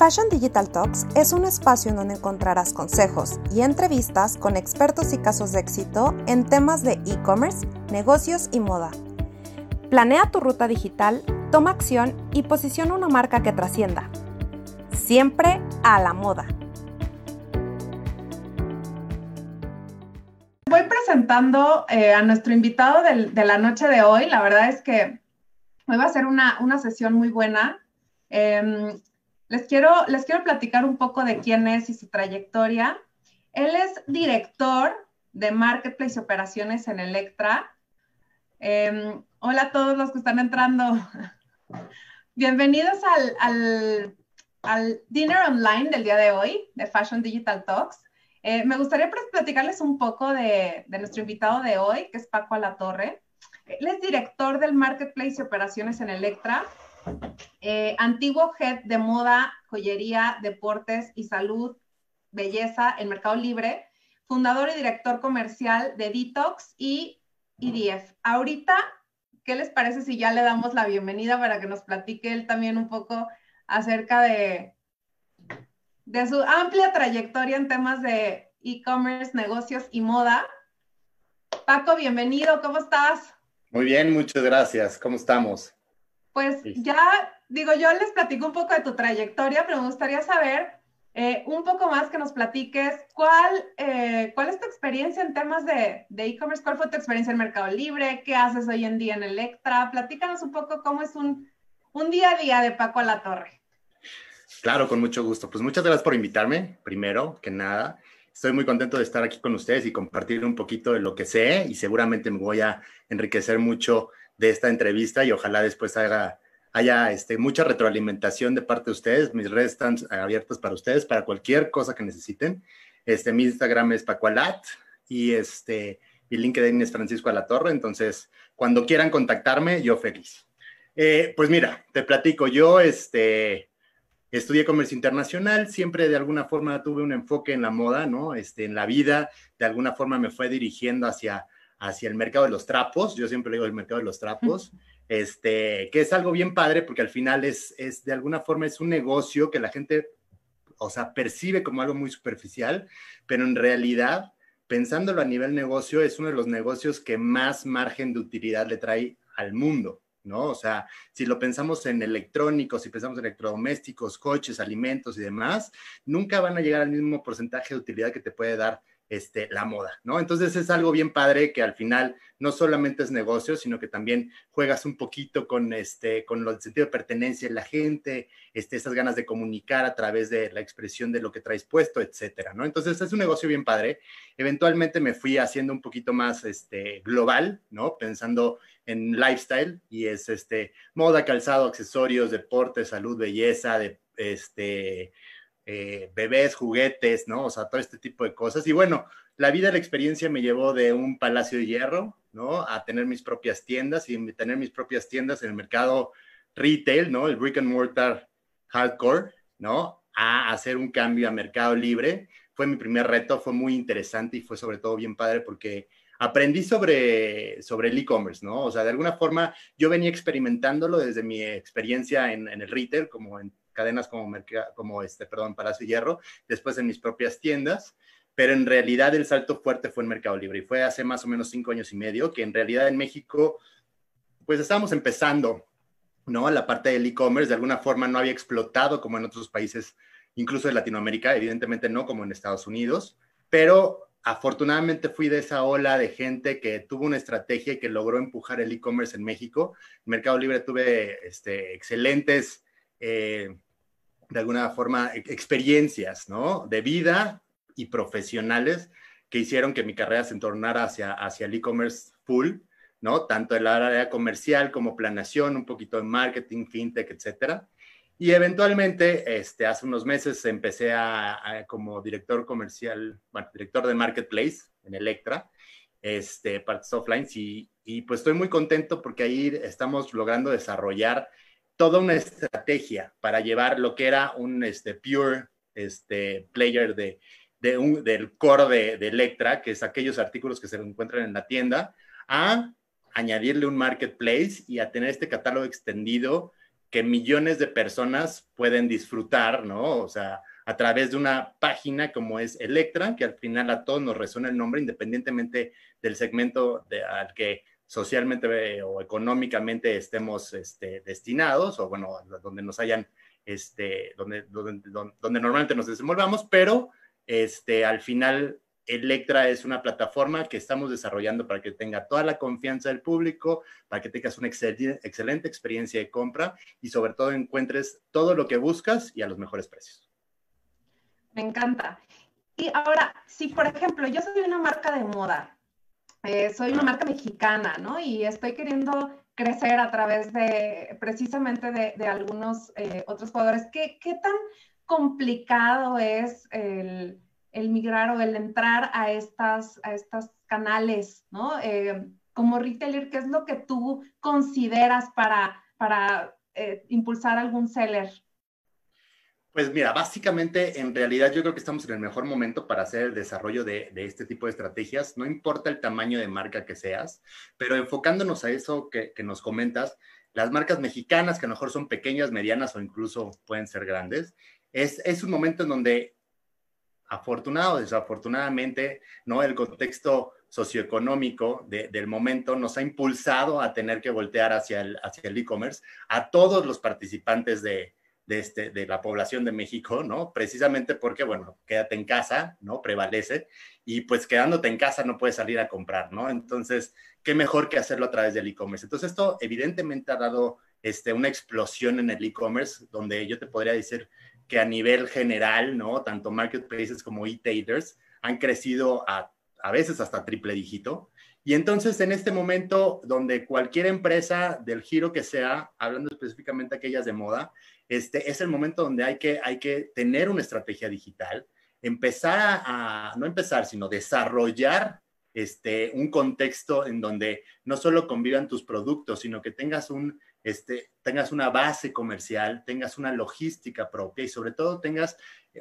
Fashion Digital Talks es un espacio en donde encontrarás consejos y entrevistas con expertos y casos de éxito en temas de e-commerce, negocios y moda. Planea tu ruta digital, toma acción y posiciona una marca que trascienda. Siempre a la moda. Voy presentando eh, a nuestro invitado de la noche de hoy. La verdad es que hoy va a ser una, sesión muy buena. Em, les quiero, les quiero platicar un poco de quién es y su trayectoria. Él es director de Marketplace Operaciones en Electra. Em, hola a todos los que están entrando. Bienvenidos al, al, dinner online del día de hoy de Fashion Digital Talks. Eh, me gustaría platicarles un poco de, de, nuestro invitado de hoy, que es Paco Alatorre. Él es director del Marketplace y Operaciones en Electra eh, antiguo head de moda, joyería, deportes y salud, belleza en Mercado Libre, fundador y director comercial de Detox y IDF. Ahorita, ¿qué les parece si ya le damos la bienvenida para que nos platique él también un poco acerca de, de su amplia trayectoria en temas de e-commerce, negocios y moda? Paco, bienvenido, ¿cómo estás? Muy bien, muchas gracias. ¿Cómo estamos? Pues ya, digo, yo les platico un poco de tu trayectoria, pero me gustaría saber eh, un poco más que nos platiques cuál, eh, cuál es tu experiencia en temas de e-commerce, cuál fue tu experiencia en Mercado Libre, qué haces hoy en día en Electra. Platícanos un poco cómo es un, un día a día de Paco a la Torre. Claro, con mucho gusto. Pues muchas gracias por invitarme, primero que nada. Estoy muy contento de estar aquí con ustedes y compartir un poquito de lo que sé y seguramente me voy a enriquecer mucho de esta entrevista y ojalá después haga, haya este, mucha retroalimentación de parte de ustedes. Mis redes están abiertas para ustedes, para cualquier cosa que necesiten. Este, mi Instagram es Pacualat y este, mi LinkedIn es Francisco Alatorre. Entonces, cuando quieran contactarme, yo feliz. Eh, pues mira, te platico, yo este, estudié comercio internacional, siempre de alguna forma tuve un enfoque en la moda, ¿no? Este, en la vida, de alguna forma me fue dirigiendo hacia hacia el mercado de los trapos, yo siempre digo el mercado de los trapos, este, que es algo bien padre porque al final es, es de alguna forma es un negocio que la gente, o sea, percibe como algo muy superficial, pero en realidad, pensándolo a nivel negocio, es uno de los negocios que más margen de utilidad le trae al mundo. ¿no? O sea, si lo pensamos en electrónicos, si pensamos en electrodomésticos, coches, alimentos y demás, nunca van a llegar al mismo porcentaje de utilidad que te puede dar este, la moda, ¿no? Entonces es algo bien padre que al final no solamente es negocio, sino que también juegas un poquito con, este, con el sentido de pertenencia de la gente, este, esas ganas de comunicar a través de la expresión de lo que traes puesto, etcétera, ¿no? Entonces es un negocio bien padre. Eventualmente me fui haciendo un poquito más este, global, ¿no? Pensando en lifestyle y es este, moda, calzado, accesorios, deporte, salud, belleza, de, este, eh, bebés, juguetes, ¿no? O sea, todo este tipo de cosas. Y bueno, la vida, la experiencia me llevó de un palacio de hierro, ¿no? A tener mis propias tiendas y tener mis propias tiendas en el mercado retail, ¿no? El brick and mortar hardcore, ¿no? A hacer un cambio a mercado libre. Fue mi primer reto, fue muy interesante y fue sobre todo bien padre porque aprendí sobre, sobre el e-commerce, ¿no? O sea, de alguna forma yo venía experimentándolo desde mi experiencia en, en el retail, como en cadenas como, como este, perdón, Palacio Hierro, después en mis propias tiendas, pero en realidad el salto fuerte fue en Mercado Libre y fue hace más o menos cinco años y medio, que en realidad en México, pues estábamos empezando, ¿no? La parte del e-commerce de alguna forma no había explotado como en otros países, incluso de Latinoamérica, evidentemente no como en Estados Unidos, pero afortunadamente fui de esa ola de gente que tuvo una estrategia y que logró empujar el e-commerce en México. En Mercado Libre tuve este, excelentes eh, de alguna forma, experiencias, ¿no? De vida y profesionales que hicieron que mi carrera se entornara hacia, hacia el e-commerce full, ¿no? Tanto en la área comercial como planeación, un poquito de marketing, fintech, etcétera. Y eventualmente, este, hace unos meses empecé a, como director comercial, director de marketplace en Electra, este, partes offline, y, y pues estoy muy contento porque ahí estamos logrando desarrollar toda una estrategia para llevar lo que era un este, pure este, player de, de un, del core de, de, Electra, que es aquellos artículos que se encuentran en la tienda, a añadirle un marketplace y a tener este catálogo extendido que millones de personas pueden disfrutar, ¿no? O sea, a través de una página como es Electra, que al final a todos nos resuena el nombre, independientemente del segmento al que socialmente o económicamente estemos este, destinados, o bueno, donde nos hayan, este, donde, donde, donde, normalmente nos desenvolvamos, pero este, al final Electra es una plataforma que estamos desarrollando para que tenga toda la confianza del público, para que tengas una excelente experiencia de compra y sobre todo encuentres todo lo que buscas y a los mejores precios. Me encanta. Y ahora, si por ejemplo yo soy una marca de moda, eh, soy una marca mexicana, ¿no? Y estoy queriendo crecer a través de precisamente de, algunos eh, otros jugadores. ¿Qué, ¿Qué, tan complicado es el, migrar o el entrar a estas, a estas canales, ¿no? Eh, como retailer, ¿qué es lo que tú consideras para, para impulsar algún seller? Pues mira, básicamente en realidad yo creo que estamos en el mejor momento para hacer el desarrollo de, este tipo de estrategias. No importa el tamaño de marca que seas, pero enfocándonos a eso que, nos comentas, las marcas mexicanas que a lo mejor son pequeñas, medianas o incluso pueden ser grandes, es, es un momento en donde afortunado o desafortunadamente, ¿no? El contexto socioeconómico del momento nos ha impulsado a tener que voltear hacia el hacia el e-commerce a todos los participantes de, de, este, de la población de México, ¿no? Precisamente porque, bueno, quédate en casa, ¿no? Prevalece y pues quedándote en casa no puedes salir a comprar, ¿no? Entonces, ¿qué mejor que hacerlo a través del e-commerce? Entonces, esto evidentemente ha dado este, una explosión en el e-commerce, donde yo te podría decir que a nivel general, ¿no? Tanto marketplaces como e-tailers han crecido a, a veces hasta triple dígito. Y entonces, en este momento, donde cualquier empresa del giro que sea, hablando específicamente aquellas de moda, este, es el momento donde hay que, hay que tener una estrategia digital, empezar a, no empezar, sino desarrollar este, un contexto en donde no solo convivan tus productos, sino que tengas un, este, tengas una base comercial, tengas una logística propia y sobre todo tengas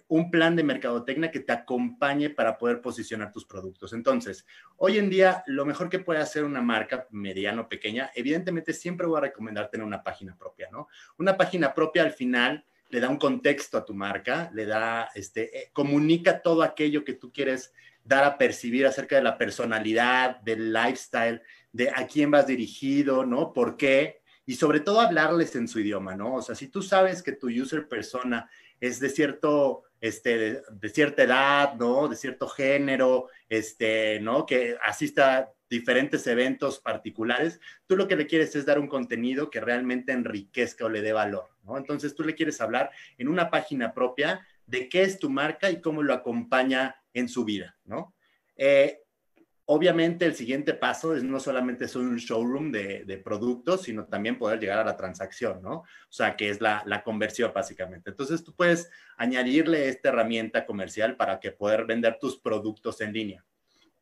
un plan de mercadotecnia que te acompañe para poder posicionar tus productos. Entonces, hoy en día, lo mejor que puede hacer una marca mediana o pequeña, evidentemente siempre voy a recomendar tener una página propia, ¿no? Una página propia al final le da un contexto a tu marca, le da, este, eh, comunica todo aquello que tú quieres dar a percibir acerca de la personalidad, del lifestyle, de a quién vas dirigido, ¿no? ¿Por qué? y sobre todo hablarles en su idioma, ¿no? O sea, si tú sabes que tu user persona es de cierto, este, de, cierta edad, ¿no? De cierto género, este, ¿no? Que asista a diferentes eventos particulares, tú lo que le quieres es dar un contenido que realmente enriquezca o le dé valor, ¿no? Entonces tú le quieres hablar en una página propia de qué es tu marca y cómo lo acompaña en su vida, ¿no? Eh, Obviamente el siguiente paso es no solamente es un showroom de, productos, sino también poder llegar a la transacción, ¿no? O sea, que es la, conversión básicamente. Entonces tú puedes añadirle esta herramienta comercial para que poder vender tus productos en línea.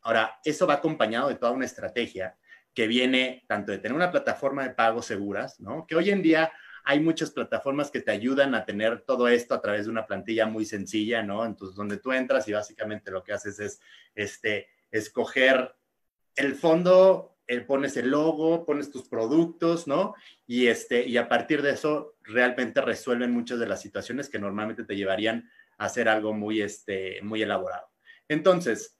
Ahora, eso va acompañado de toda una estrategia que viene tanto de tener una plataforma de pagos seguras, ¿no? Que hoy en día hay muchas plataformas que te ayudan a tener todo esto a través de una plantilla muy sencilla, ¿no? Entonces, donde tú entras y básicamente lo que haces es, este, escoger el fondo, eh, pones el logo, pones tus productos, ¿no? Y, este, y a partir de eso realmente resuelven muchas de las situaciones que normalmente te llevarían a hacer algo muy, este, muy elaborado. Entonces,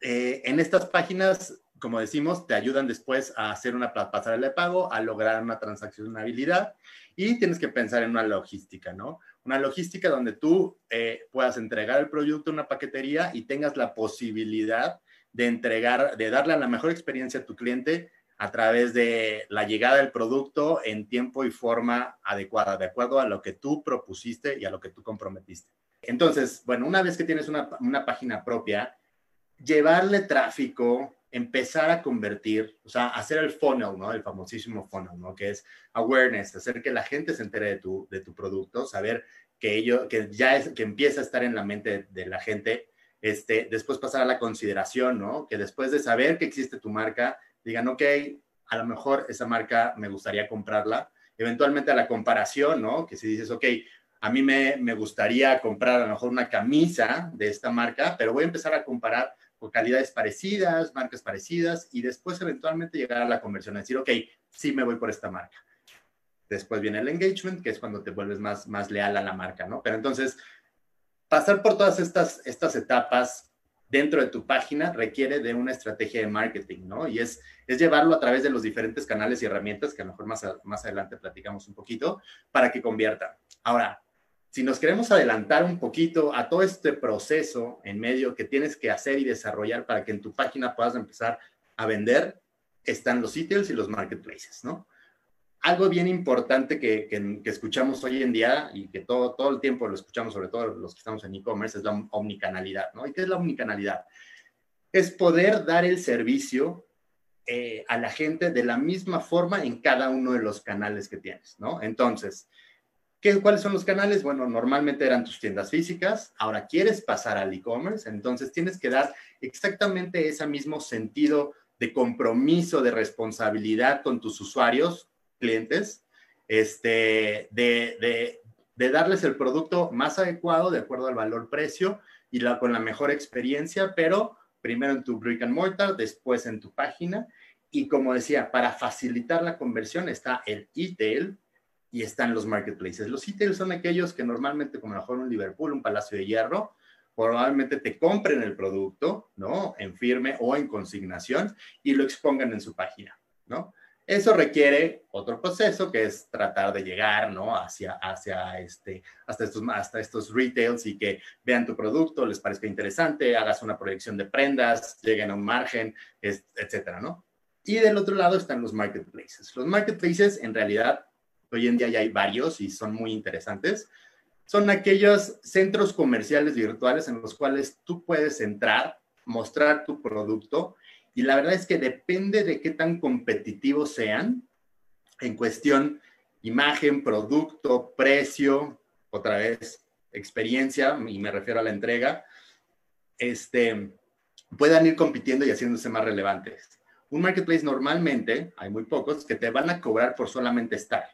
eh, en estas páginas, como decimos, te ayudan después a hacer una pasarela de pago, a lograr una transaccionabilidad y tienes que pensar en una logística, ¿no? Una logística donde tú eh, puedas entregar el producto a una paquetería y tengas la posibilidad de entregar, de darle la mejor experiencia a tu cliente a través de la llegada del producto en tiempo y forma adecuada, de acuerdo a lo que tú propusiste y a lo que tú comprometiste. Entonces, bueno, una vez que tienes una, una página propia, llevarle tráfico, empezar a convertir, o sea, hacer el funnel, ¿no? El famosísimo funnel, ¿no? Que es awareness, hacer que la gente se entere de tu, de tu producto, saber que ello, que ya es, que empieza a estar en la mente de, la gente, este, después pasar a la consideración, ¿no? Que después de saber que existe tu marca, digan, ok, a lo mejor esa marca me gustaría comprarla, eventualmente a la comparación, ¿no? Que si dices, ok, a mí me, me gustaría comprar a lo mejor una camisa de esta marca, pero voy a empezar a comparar calidades parecidas, marcas parecidas y después eventualmente llegar a la conversión, a decir, ok, sí me voy por esta marca. después viene el engagement, que es cuando te vuelves más, más leal a la marca, ¿no? Pero entonces, pasar por todas estas, estas etapas dentro de tu página requiere de una estrategia de marketing, ¿no? Y es, es llevarlo a través de los diferentes canales y herramientas, que a lo mejor más, más adelante platicamos un poquito, para que convierta. Ahora, si nos queremos adelantar un poquito a todo este proceso en medio que tienes que hacer y desarrollar para que en tu página puedas empezar a vender, están los sitios y los marketplaces, ¿no? algo bien importante que, escuchamos hoy en día y que todo, todo el tiempo lo escuchamos, sobre todo los que estamos en e-commerce, es la omnicanalidad, ¿no? ¿Y qué es la omnicanalidad? Es poder dar el servicio eh, a la gente de la misma forma en cada uno de los canales que tienes, ¿no? Entonces, ¿qué, ¿cuáles son los canales? Bueno, normalmente eran tus tiendas físicas, ahora quieres pasar al e-commerce, entonces tienes que dar exactamente ese mismo sentido de compromiso, de responsabilidad con tus usuarios clientes, este, de, darles el producto más adecuado de acuerdo al valor-precio y la, con la mejor experiencia, pero primero en tu brick and mortar, después en tu página. Y como decía, para facilitar la conversión está el e-tail y están los marketplaces. Los e-tails son aquellos que normalmente, como mejor un Liverpool, un Palacio de Hierro, probablemente te compren el producto, ¿no? En firme o en consignación y lo expongan en su página, ¿no? Eso requiere otro proceso que es tratar de llegar, ¿no? Hacia, hacia este, hasta estos, hasta estos retails y que vean tu producto, les parezca interesante, hagas una proyección de prendas, lleguen a un margen, etcétera, ¿no? Y del otro lado están los marketplaces. Los marketplaces, en realidad, hoy en día ya hay varios y son muy interesantes. Son aquellos centros comerciales virtuales en los cuales tú puedes entrar, mostrar tu producto y la verdad es que depende de qué tan competitivos sean en cuestión imagen, producto, precio, otra vez experiencia, y me refiero a la entrega, este, puedan ir compitiendo y haciéndose más relevantes. Un marketplace normalmente, hay muy pocos, que te van a cobrar por solamente estar.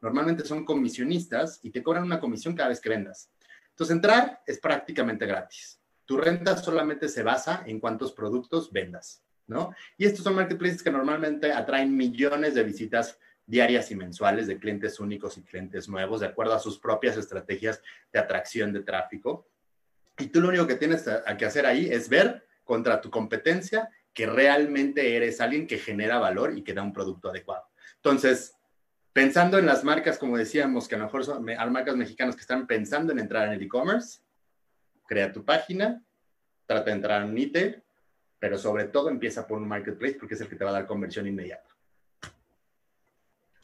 Normalmente son comisionistas y te cobran una comisión cada vez que vendas. Entonces, entrar es prácticamente gratis. Tu renta solamente se basa en cuántos productos vendas. Y estos son marketplaces que normalmente atraen millones de visitas diarias y mensuales de clientes únicos y clientes nuevos, de acuerdo a sus propias estrategias de atracción de tráfico. Y tú lo único que tienes que hacer ahí es ver contra tu competencia que realmente eres alguien que genera valor y que da un producto adecuado. Entonces, pensando en las marcas, como decíamos, que a lo mejor son marcas mexicanas que están pensando en entrar en el e-commerce, crea tu página, trata de entrar en un e pero sobre todo empieza por un marketplace porque es el que te va a dar conversión inmediata.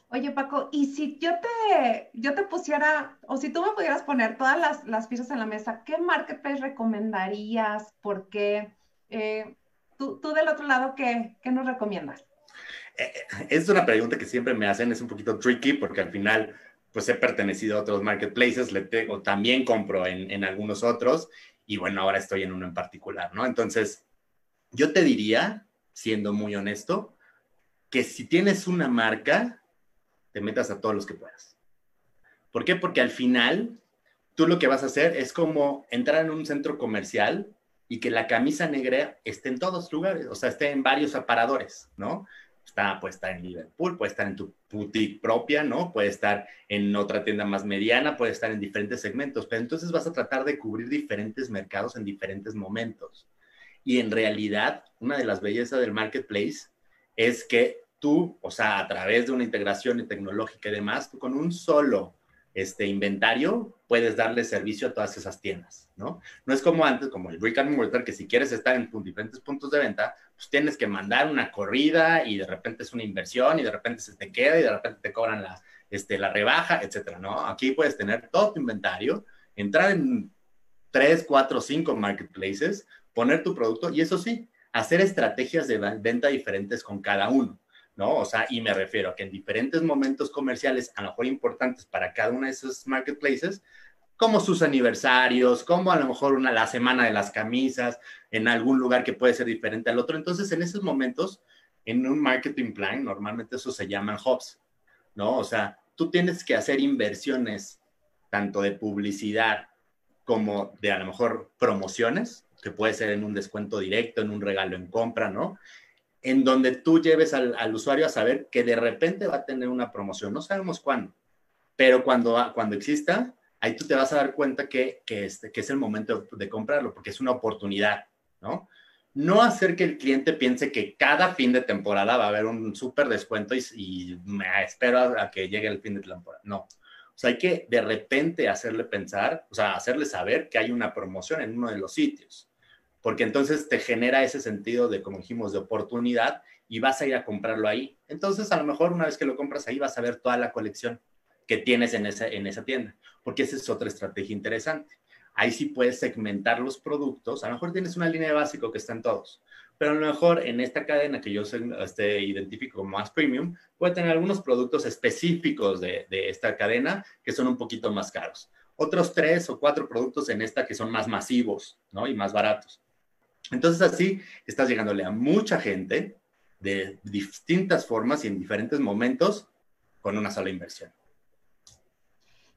Oye, Paco, y si yo te, yo te pusiera, o si tú me pudieras poner todas las, las piezas en la mesa, ¿qué marketplace recomendarías? ¿Por qué? Eh, tú, tú, del otro lado, ¿qué, qué nos recomiendas? Eh, es una pregunta que siempre me hacen, es un poquito tricky porque al final, pues he pertenecido a otros marketplaces, le tengo, también compro en, en algunos otros y bueno, ahora estoy en uno en particular, ¿no? Entonces, yo te diría, siendo muy honesto, que si tienes una marca, te metas a todos los que puedas. ¿Por qué? Porque al final, tú lo que vas a hacer es como entrar en un centro comercial y que la camisa negra esté en todos lugares, o sea, esté en varios aparadores, ¿no? Está, puede estar en Liverpool, puede estar en tu boutique propia, ¿no? Puede estar en otra tienda más mediana, puede estar en diferentes segmentos, pero entonces vas a tratar de cubrir diferentes mercados en diferentes momentos. Y en realidad, una de las bellezas del marketplace es que tú, o sea, a través de una integración tecnológica y demás, tú con un solo este inventario puedes darle servicio a todas esas tiendas, ¿no? No es como antes, como el brick and mortar, que si quieres estar en diferentes puntos de venta, pues tienes que mandar una corrida y de repente es una inversión y de repente se te queda y de repente te cobran la, este, la rebaja, etcétera, ¿no? Aquí puedes tener todo tu inventario, entrar en tres, cuatro, cinco marketplaces, poner tu producto y eso sí, hacer estrategias de venta diferentes con cada uno, ¿no? O sea, y me refiero a que en diferentes momentos comerciales, a lo mejor importantes para cada uno de esos marketplaces, como sus aniversarios, como a lo mejor una, la semana de las camisas, en algún lugar que puede ser diferente al otro. Entonces, en esos momentos, en un marketing plan, normalmente eso se llaman hubs, ¿no? O sea, tú tienes que hacer inversiones tanto de publicidad como de a lo mejor promociones, que puede ser en un descuento directo, en un regalo en compra, ¿no? en donde tú lleves al, usuario a saber que de repente va a tener una promoción. No sabemos cuándo, pero cuando, cuando exista, ahí tú te vas a dar cuenta que, que, este, que es el momento de comprarlo, porque es una oportunidad, ¿no? No hacer que el cliente piense que cada fin de temporada va a haber un súper descuento y, me espero a, que llegue el fin de temporada. No. O sea, hay que de repente hacerle pensar, o sea, hacerle saber que hay una promoción en uno de los sitios, porque entonces te genera ese sentido de, como dijimos, de oportunidad y vas a ir a comprarlo ahí. Entonces, a lo mejor una vez que lo compras ahí, vas a ver toda la colección que tienes en esa, en esa tienda, porque esa es otra estrategia interesante. Ahí sí puedes segmentar los productos. A lo mejor tienes una línea de básico que está en todos, pero a lo mejor en esta cadena que yo este, identifico como más premium, puede tener algunos productos específicos de, de esta cadena que son un poquito más caros. Otros tres o cuatro productos en esta que son más masivos ¿no? y más baratos. Entonces así estás llegándole a mucha gente de distintas formas y en diferentes momentos con una sola inversión.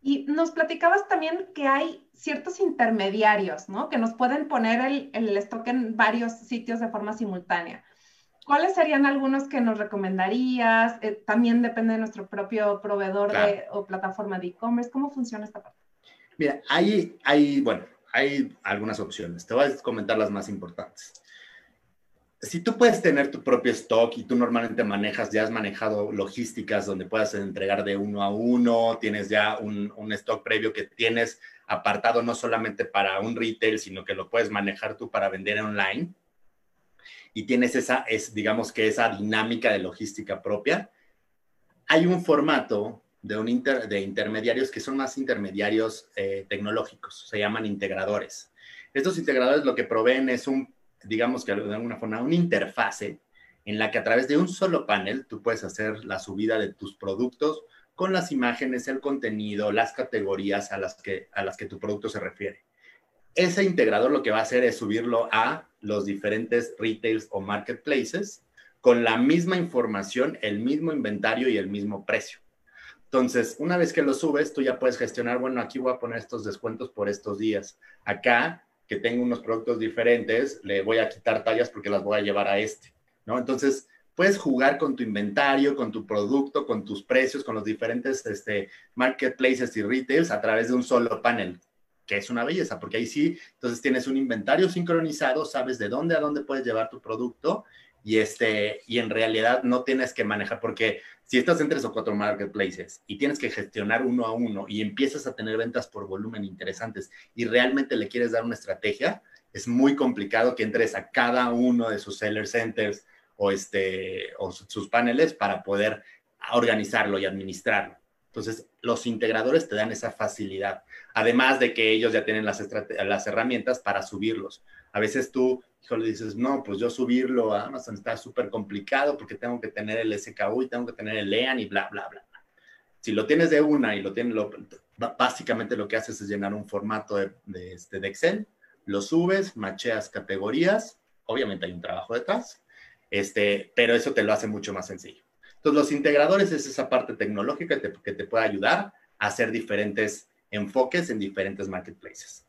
Y nos platicabas también que hay ciertos intermediarios, ¿no? Que nos pueden poner el, el, stock en varios sitios de forma simultánea. ¿Cuáles serían algunos que nos recomendarías? Eh, también depende de nuestro propio proveedor de, o plataforma de e-commerce. ¿Cómo funciona esta parte? Mira, hay, hay, bueno, hay algunas opciones. Te voy a comentar las más importantes si tú puedes tener tu propio stock y tú normalmente manejas, ya has manejado logísticas donde puedas entregar de uno a uno, tienes ya un, stock previo que tienes apartado no solamente para un retail, sino que lo puedes manejar tú para vender online y tienes esa, es, digamos que esa dinámica de logística propia, hay un formato de, un de intermediarios que son más intermediarios eh, tecnológicos, se llaman integradores. Estos integradores lo que proveen es un digamos que de alguna forma, una interfase en la que a través de un solo panel tú puedes hacer la subida de tus productos con las imágenes, el contenido, las categorías a las que, a las que tu producto se refiere. Ese integrador lo que va a hacer es subirlo a los diferentes retails o marketplaces con la misma información, el mismo inventario y el mismo precio. Entonces, una vez que lo subes, tú ya puedes gestionar, bueno, aquí voy a poner estos descuentos por estos días. Acá que tengo unos productos diferentes, le voy a quitar tallas porque las voy a llevar a este, ¿no? Entonces, puedes jugar con tu inventario, con tu producto, con tus precios, con los diferentes este, marketplaces y retails a través de un solo panel, que es una belleza, porque ahí sí, entonces tienes un inventario sincronizado, sabes de dónde a dónde puedes llevar tu producto y, este, y en realidad no tienes que manejar, porque si estás en tres o cuatro marketplaces y tienes que gestionar uno a uno y empiezas a tener ventas por volumen interesantes y realmente le quieres dar una estrategia, es muy complicado que entres a cada uno de sus seller centers o, este, o sus paneles para poder organizarlo y administrarlo. Entonces, los integradores te dan esa facilidad, además de que ellos ya tienen las, las herramientas para subirlos. A veces tú le dices, no, pues yo subirlo a Amazon está súper complicado porque tengo que tener el SKU y tengo que tener el EAN y bla, bla, bla. Si lo tienes de una y lo tienes, lo, básicamente lo que haces es llenar un formato de, de, este, de Excel, lo subes, macheas categorías, obviamente hay un trabajo detrás, este, pero eso te lo hace mucho más sencillo. Entonces, los integradores es esa parte tecnológica que te, que te puede ayudar a hacer diferentes enfoques en diferentes marketplaces.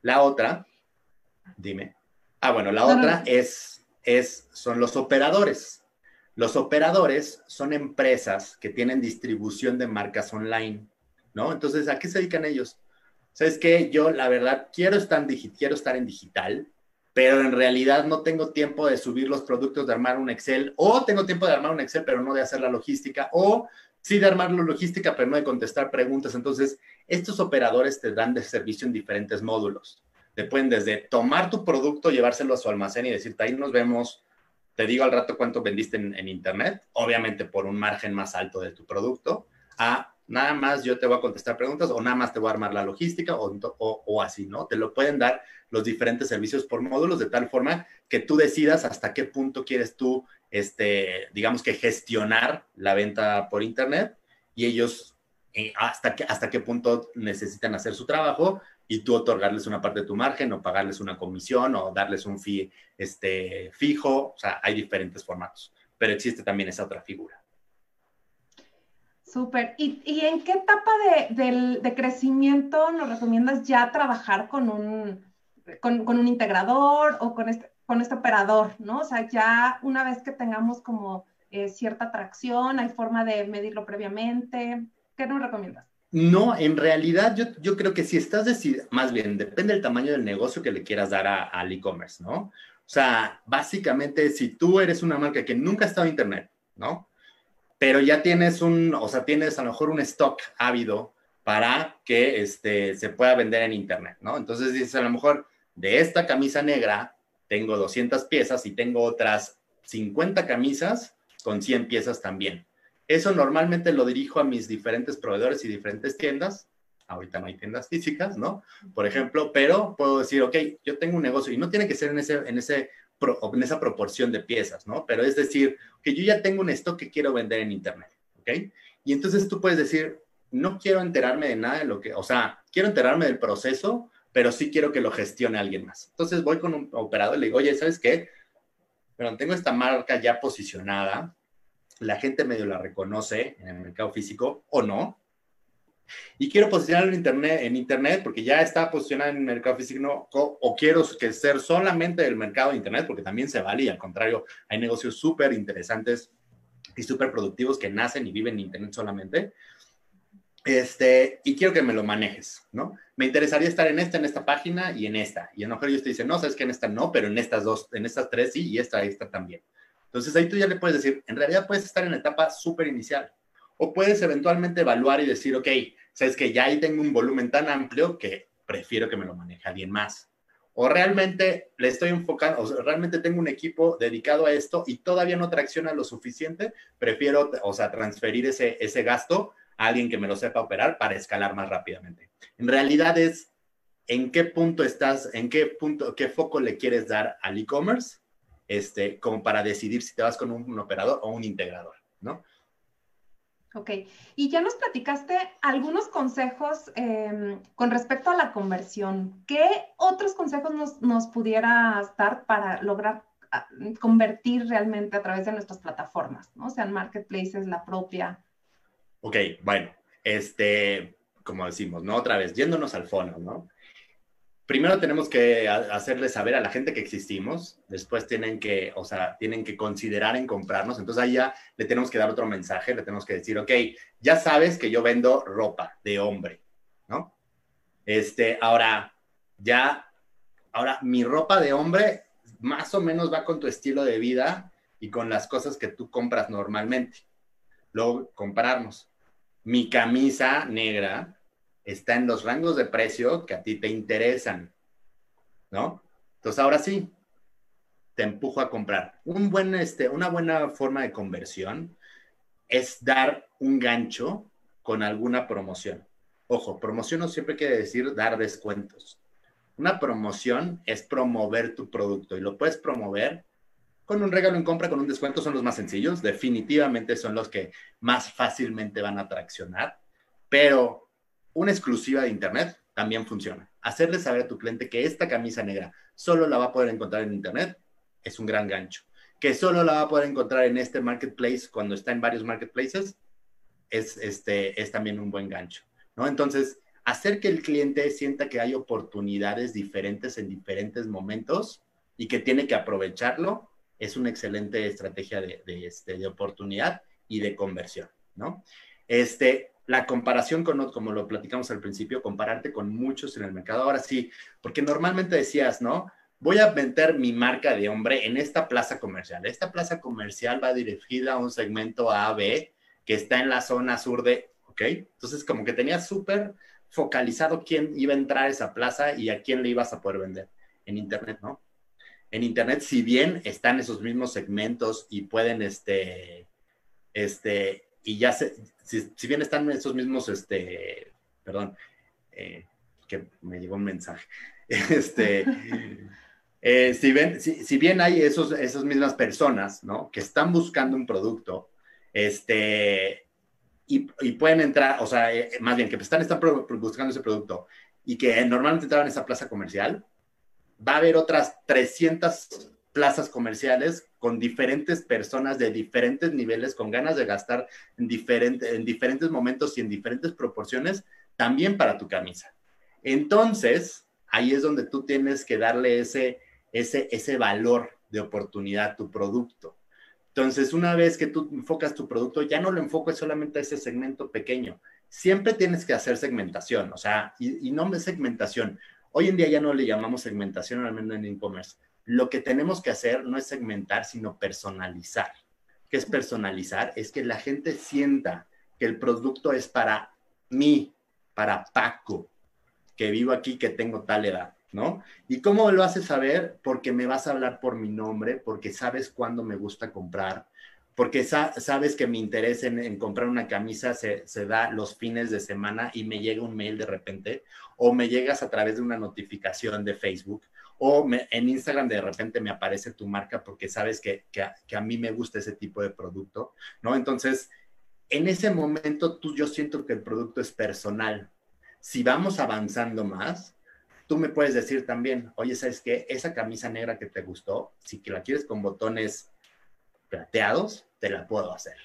La otra, dime. Ah, bueno, la otra es, es, son los operadores. Los operadores son empresas que tienen distribución de marcas online, ¿no? Entonces, ¿a qué se dedican ellos? ¿Sabes qué? Yo, la verdad, quiero estar, en quiero estar en digital, pero en realidad no tengo tiempo de subir los productos, de armar un Excel, o tengo tiempo de armar un Excel, pero no de hacer la logística, o sí de armar la logística, pero no de contestar preguntas. Entonces, estos operadores te dan de servicio en diferentes módulos te pueden desde tomar tu producto, llevárselo a su almacén y decirte, ahí nos vemos, te digo al rato cuánto vendiste en, Internet, obviamente por un margen más alto de tu producto, a nada más yo te voy a contestar preguntas o nada más te voy a armar la logística o, así, ¿no? Te lo pueden dar los diferentes servicios por módulos de tal forma que tú decidas hasta qué punto quieres tú, este, digamos que gestionar la venta por Internet y ellos eh, hasta, qué, hasta qué punto necesitan hacer su trabajo y tú otorgarles una parte de tu margen o pagarles una comisión o darles un fee este, fijo. O sea, hay diferentes formatos, pero existe también esa otra figura. Súper. ¿Y, ¿Y, en qué etapa de, de, crecimiento nos recomiendas ya trabajar con un, con, con, un integrador o con este? con este operador, ¿no? O sea, ya una vez que tengamos como eh, cierta atracción, hay forma de medirlo previamente. ¿Qué nos recomiendas? No, en realidad yo, yo creo que si estás decidido, más bien depende del tamaño del negocio que le quieras dar al e-commerce, ¿no? O sea, básicamente si tú eres una marca que nunca ha estado en Internet, ¿no? Pero ya tienes un, o sea, tienes a lo mejor un stock ávido para que este, se pueda vender en Internet, ¿no? Entonces dices, a lo mejor de esta camisa negra tengo 200 piezas y tengo otras 50 camisas con 100 piezas también. Eso normalmente lo dirijo a mis diferentes proveedores y diferentes tiendas. Ahorita no hay tiendas físicas, ¿no? Por ejemplo, pero puedo decir, ok, yo tengo un negocio y no tiene que ser en, ese, en, ese, en esa proporción de piezas, ¿no? Pero es decir, que yo ya tengo un stock que quiero vender en Internet, ¿ok? Y entonces tú puedes decir, no quiero enterarme de nada de lo que, o sea, quiero enterarme del proceso, pero sí quiero que lo gestione alguien más. Entonces voy con un operador y le digo, oye, ¿sabes qué? Pero tengo esta marca ya posicionada, la gente medio la reconoce en el mercado físico o no, y quiero posicionarlo en internet, en internet porque ya está posicionado en el mercado físico o, o quiero que ser solamente del mercado de internet porque también se vale y al contrario hay negocios súper interesantes y súper productivos que nacen y viven en internet solamente este, y quiero que me lo manejes, ¿no? Me interesaría estar en esta, en esta página y en esta. Y a lo mejor ellos te dicen, no, sabes que en esta no, pero en estas dos, en estas tres sí, y esta, esta también. Entonces ahí tú ya le puedes decir, en realidad puedes estar en la etapa súper inicial. O puedes eventualmente evaluar y decir, ok, sabes que ya ahí tengo un volumen tan amplio que prefiero que me lo maneje alguien más. O realmente le estoy enfocando, o realmente tengo un equipo dedicado a esto y todavía no tracciona lo suficiente, prefiero, o sea, transferir ese, ese gasto alguien que me lo sepa operar para escalar más rápidamente. En realidad es en qué punto estás, en qué punto, qué foco le quieres dar al e-commerce, este, como para decidir si te vas con un, operador o un integrador, ¿no? Ok, y ya nos platicaste algunos consejos em, con respecto a la conversión. ¿Qué otros consejos nos, nos pudieras dar para lograr ah, convertir realmente a través de nuestras plataformas, ¿no? O sean marketplaces, la propia, Ok, bueno, este, como decimos, ¿no? Otra vez, yéndonos al fondo, ¿no? Primero tenemos que hacerle saber a la gente que existimos, después tienen que, o sea, tienen que considerar en comprarnos, entonces ahí ya le tenemos que dar otro mensaje, le tenemos que decir, ok, ya sabes que yo vendo ropa de hombre, ¿no? Este, ahora, ya, ahora, mi ropa de hombre más o menos va con tu estilo de vida y con las cosas que tú compras normalmente. Luego, comprarnos mi camisa negra está en los rangos de precio que a ti te interesan, ¿no? Entonces ahora sí, te empujo a comprar. Un buen, este, una buena forma de conversión es dar un gancho con alguna promoción. Ojo, promoción no siempre quiere decir dar descuentos. Una promoción es promover tu producto y lo puedes promover con un regalo en compra, con un descuento, son los más sencillos. Definitivamente son los que más fácilmente van a traccionar. Pero una exclusiva de Internet también funciona. Hacerle saber a tu cliente que esta camisa negra solo la va a poder encontrar en Internet es un gran gancho. Que solo la va a poder encontrar en este marketplace cuando está en varios marketplaces es, este, es también un buen gancho. ¿no? Entonces, hacer que el cliente sienta que hay oportunidades diferentes en diferentes momentos y que tiene que aprovecharlo es una excelente estrategia de, este, de oportunidad y de conversión, ¿no? Este, la comparación con, como lo platicamos al principio, compararte con muchos en el mercado. Ahora sí, porque normalmente decías, ¿no? Voy a vender mi marca de hombre en esta plaza comercial. Esta plaza comercial va dirigida a un segmento A, B, que está en la zona sur de, ¿ok? Entonces, como que tenías súper focalizado quién iba a entrar a esa plaza y a quién le ibas a poder vender en Internet, ¿no? en Internet, si bien están esos mismos segmentos y pueden, este, este, y ya se, si, bien están esos mismos, este, perdón, eh, que me llegó un mensaje, este, eh, si, ven, si, bien hay esos, esas mismas personas, ¿no? Que están buscando un producto, este, y, y pueden entrar, o sea, eh, más bien que están, están buscando ese producto y que normalmente entraban en esa plaza comercial, va a haber otras 300 plazas comerciales con diferentes personas de diferentes niveles, con ganas de gastar en, en diferentes momentos y en diferentes proporciones, también para tu camisa. Entonces, ahí es donde tú tienes que darle ese, ese, ese valor de oportunidad, tu producto. Entonces, una vez que tú enfocas tu producto, ya no lo enfoques solamente a ese segmento pequeño. Siempre tienes que hacer segmentación, o sea, y, y no me segmentación. Hoy en día ya no le llamamos segmentación, al menos en e-commerce. Lo que tenemos que hacer no es segmentar, sino personalizar. ¿Qué es personalizar? Es que la gente sienta que el producto es para mí, para Paco, que vivo aquí, que tengo tal edad. ¿no? ¿Y cómo lo haces saber? Porque me vas a hablar por mi nombre, porque sabes cuándo me gusta comprar, porque sabes que mi interés en, comprar una camisa se, da los fines de semana y me llega un mail de repente, o me llegas a través de una notificación de Facebook, o en Instagram de repente me aparece tu marca porque sabes que, que, a, mí me gusta ese tipo de producto, ¿no? Entonces, en ese momento tú, yo siento que el producto es personal. Si vamos avanzando más, tú me puedes decir también, oye, ¿sabes qué? Esa camisa negra que te gustó, si la quieres con botones plateados, te la puedo hacer,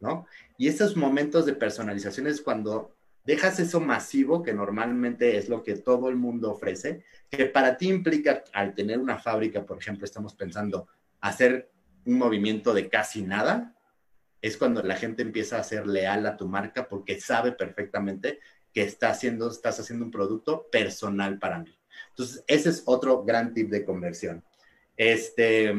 ¿no? Y esos momentos de personalización es cuando dejas eso masivo, que normalmente es lo que todo el mundo ofrece, que para ti implica, al tener una fábrica, por ejemplo, estamos pensando hacer un movimiento de casi nada, es cuando la gente empieza a ser leal a tu marca porque sabe perfectamente que está haciendo, estás haciendo un producto personal para mí. Entonces, ese es otro gran tip de conversión. Este,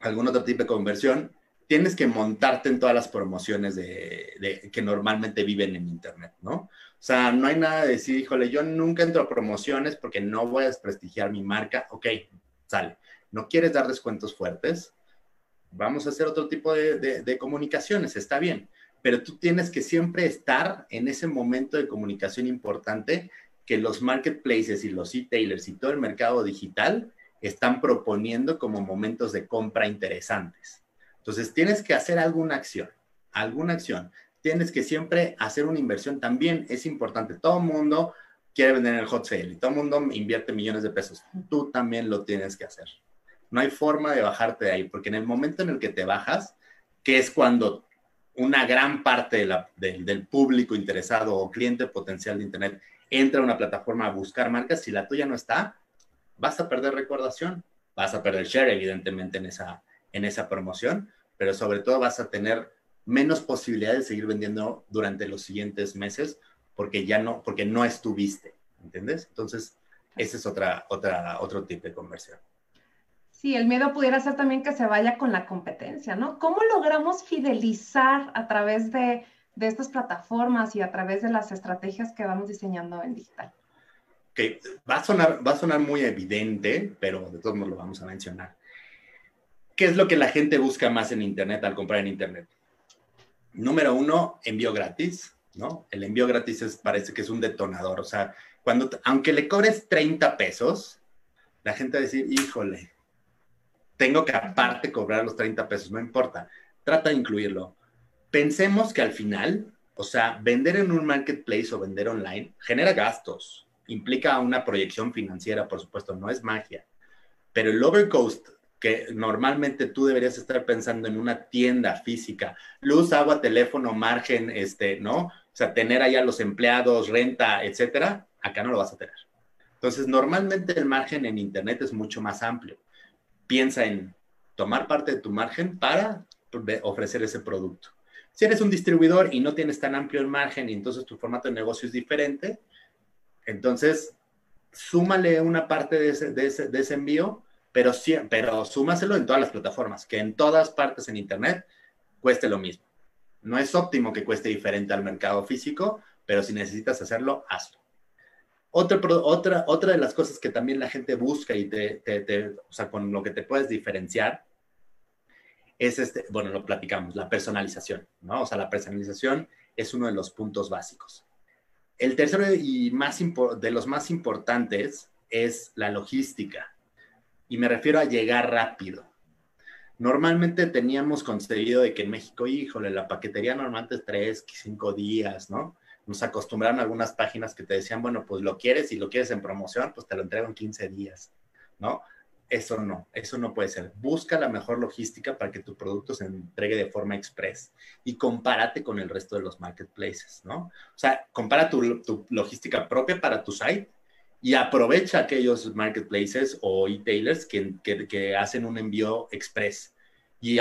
algún otro tip de conversión, tienes que montarte en todas las promociones de, que normalmente viven en Internet, ¿no? O sea, no hay nada de decir, híjole, yo nunca entro a promociones porque no voy a desprestigiar mi marca. Ok, sale. ¿No quieres dar descuentos fuertes? Vamos a hacer otro tipo de comunicaciones, está bien pero tú tienes que siempre estar en ese momento de comunicación importante que los marketplaces y los e-tailers y todo el mercado digital están proponiendo como momentos de compra interesantes. Entonces, tienes que hacer alguna acción, alguna acción. Tienes que siempre hacer una inversión también, es importante. Todo mundo quiere vender en el hot sale y todo mundo invierte millones de pesos. Tú también lo tienes que hacer. No hay forma de bajarte de ahí, porque en el momento en el que te bajas, que es cuando una gran parte del público interesado o cliente potencial de Internet entra a una plataforma a buscar marcas, si la tuya no está, vas a perder recordación, vas a perder share evidentemente en esa, en esa promoción, pero sobre todo vas a tener menos posibilidades de seguir vendiendo durante los siguientes meses porque ya no, porque no estuviste, ¿entiendes? Entonces, ese es otra, otra, otro tipo de conversión. Sí, el miedo pudiera ser también que se vaya con la competencia, ¿no? ¿Cómo logramos fidelizar a través de, estas plataformas y a través de las estrategias que vamos diseñando en digital? Que va a sonar, va a sonar muy evidente, pero de todos modos lo vamos a mencionar. ¿Qué es lo que la gente busca más en Internet al comprar en Internet? Número uno, envío gratis, ¿no? El envío gratis es, parece que es un detonador. O sea, cuando, aunque le cobres 30 pesos, la gente va a decir, híjole, tengo que aparte cobrar los 30 pesos, no importa, trata de incluirlo. Pensemos que al final, o sea, vender en un marketplace o vender online genera gastos, implica una proyección financiera, por supuesto, no es magia, pero el overcost que normalmente tú deberías estar pensando en una tienda física, luz, agua, teléfono, margen, este, ¿no? O sea, tener allá los empleados, renta, etcétera, acá no lo vas a tener. Entonces, normalmente el margen en Internet es mucho más amplio piensa en tomar parte de tu margen para ofrecer ese producto. Si eres un distribuidor y no tienes tan amplio el margen y entonces tu formato de negocio es diferente, entonces súmale una parte de ese, envío, pero, sí, pero súmaselo en todas las plataformas, que en todas partes en Internet cueste lo mismo. No es óptimo que cueste diferente al mercado físico, pero si necesitas hacerlo, hazlo. Otra, otra, otra de las cosas que también la gente busca y te, o sea, con lo que te puedes diferenciar es este, bueno, lo platicamos, la personalización, ¿no? O sea, la personalización es uno de los puntos básicos. El tercero y más de los más importantes es la logística. Y me refiero a llegar rápido. Normalmente teníamos concebido de que en México, híjole, la paquetería normalmente es tres, cinco días, ¿no? nos acostumbraron algunas páginas que te decían, bueno, pues lo quieres y lo quieres en promoción, pues te lo entrego en 15 días, ¿no? Eso no, eso no puede ser. Busca la mejor logística para que tu producto se entregue de forma express y compárate con el resto de los marketplaces, ¿no? O sea, compara tu, tu logística propia para tu site y aprovecha aquellos marketplaces o e-tailers que, que, hacen un envío express y,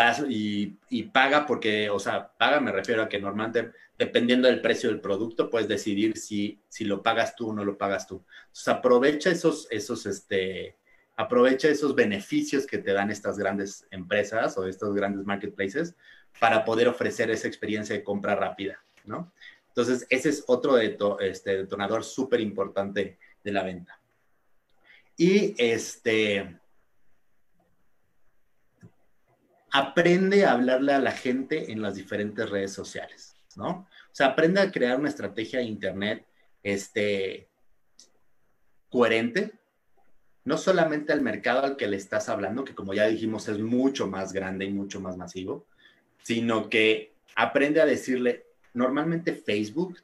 y, paga porque, o sea, paga me refiero a que normalmente dependiendo del precio del producto puedes decidir si, si lo pagas tú o no lo pagas tú. Entonces aprovecha esos, esos, este, aprovecha esos beneficios que te dan estas grandes empresas o estos grandes marketplaces para poder ofrecer esa experiencia de compra rápida, ¿no? Entonces, ese es otro este, detonador súper importante de la venta. Y este, aprende a hablarle a la gente en las diferentes redes sociales, ¿no? O sea, aprende a crear una estrategia de Internet este, coherente, no solamente al mercado al que le estás hablando, que como ya dijimos es mucho más grande y mucho más masivo, sino que aprende a decirle, normalmente Facebook,